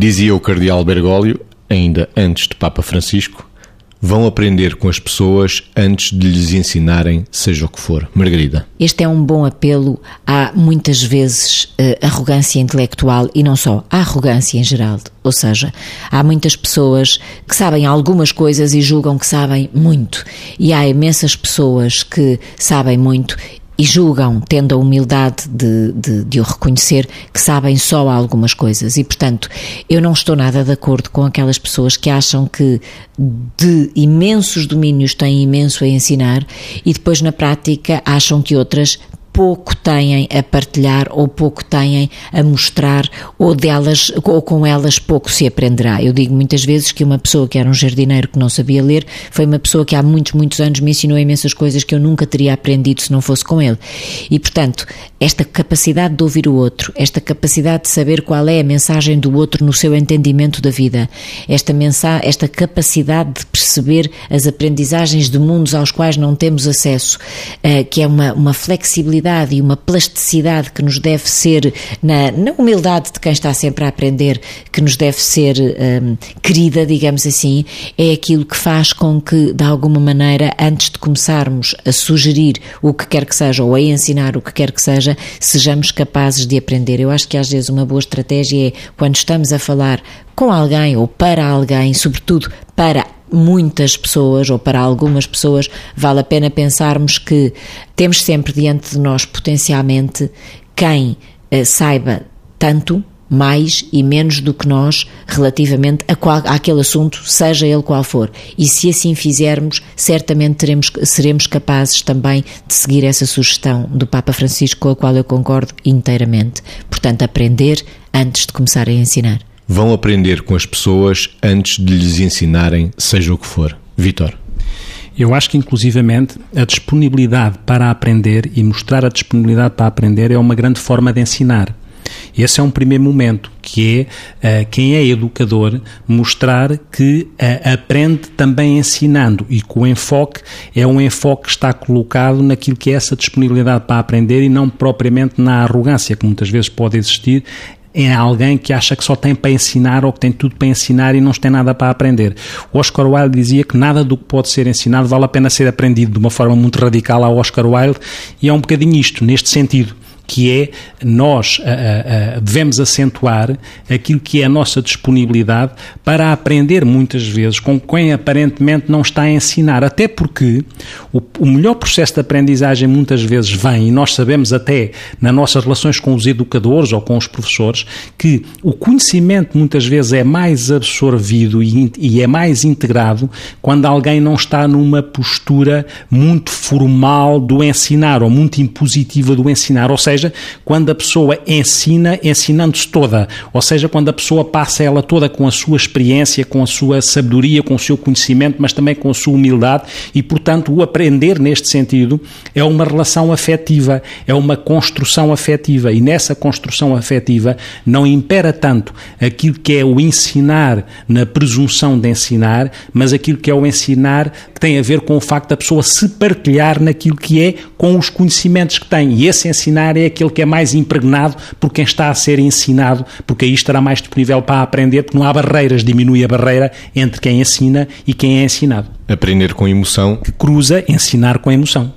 Dizia o cardeal Bergoglio, ainda antes de Papa Francisco, vão aprender com as pessoas antes de lhes ensinarem seja o que for. Margarida. Este é um bom apelo à muitas vezes uh, arrogância intelectual e não só, à arrogância em geral. Ou seja, há muitas pessoas que sabem algumas coisas e julgam que sabem muito. E há imensas pessoas que sabem muito e julgam, tendo a humildade de, de, de, o reconhecer, que sabem só algumas coisas. E, portanto, eu não estou nada de acordo com aquelas pessoas que acham que de imensos domínios têm imenso a ensinar e depois, na prática, acham que outras pouco têm a partilhar ou pouco têm a mostrar ou delas ou com elas pouco se aprenderá. Eu digo muitas vezes que uma pessoa que era um jardineiro que não sabia ler foi uma pessoa que há muitos, muitos anos me ensinou imensas coisas que eu nunca teria aprendido se não fosse com ele. E, portanto, esta capacidade de ouvir o outro, esta capacidade de saber qual é a mensagem do outro no seu entendimento da vida, esta, esta capacidade de perceber as aprendizagens de mundos aos quais não temos acesso, uh, que é uma, uma flexibilidade e uma plasticidade que nos deve ser, na, na humildade de quem está sempre a aprender, que nos deve ser um, querida, digamos assim, é aquilo que faz com que, de alguma maneira, antes de começarmos a sugerir o que quer que seja ou a ensinar o que quer que seja, sejamos capazes de aprender. Eu acho que às vezes uma boa estratégia é quando estamos a falar com alguém ou para alguém, sobretudo para muitas pessoas ou para algumas pessoas, vale a pena pensarmos que temos sempre diante de nós potencialmente quem eh, saiba tanto, mais e menos do que nós relativamente a qual, àquele assunto, seja ele qual for. E se assim fizermos, certamente teremos, seremos capazes também de seguir essa sugestão do Papa Francisco, com a qual eu concordo inteiramente. Portanto, aprender antes de começar a ensinar vão aprender com as pessoas antes de lhes ensinarem, seja o que for. Vitor. Eu acho que, inclusivamente, a disponibilidade para aprender e mostrar a disponibilidade para aprender é uma grande forma de ensinar. Esse é um primeiro momento, que é uh, quem é educador mostrar que uh, aprende também ensinando e que o enfoque é um enfoque que está colocado naquilo que é essa disponibilidade para aprender e não propriamente na arrogância que muitas vezes pode existir é alguém que acha que só tem para ensinar ou que tem tudo para ensinar e não tem nada para aprender. O Oscar Wilde dizia que nada do que pode ser ensinado vale a pena ser aprendido de uma forma muito radical ao Oscar Wilde e é um bocadinho isto, neste sentido que é nós a, a, devemos acentuar aquilo que é a nossa disponibilidade para aprender muitas vezes com quem aparentemente não está a ensinar, até porque o, o melhor processo de aprendizagem muitas vezes vem, e nós sabemos até nas nossas relações com os educadores ou com os professores, que o conhecimento muitas vezes é mais absorvido e, e é mais integrado quando alguém não está numa postura muito formal do ensinar ou muito impositiva do ensinar, ou seja, seja, quando a pessoa ensina, ensinando-se toda, ou seja, quando a pessoa passa ela toda com a sua experiência, com a sua sabedoria, com o seu conhecimento, mas também com a sua humildade. E, portanto, o aprender neste sentido é uma relação afetiva, é uma construção afetiva. E nessa construção afetiva não impera tanto aquilo que é o ensinar na presunção de ensinar, mas aquilo que é o ensinar que tem a ver com o facto da pessoa se partilhar naquilo que é com os conhecimentos que tem. E esse ensinar é aquele que é mais impregnado por quem está a ser ensinado, porque aí estará mais disponível para aprender, porque não há barreiras, diminui a barreira entre quem ensina e quem é ensinado. Aprender com emoção. Que cruza ensinar com emoção.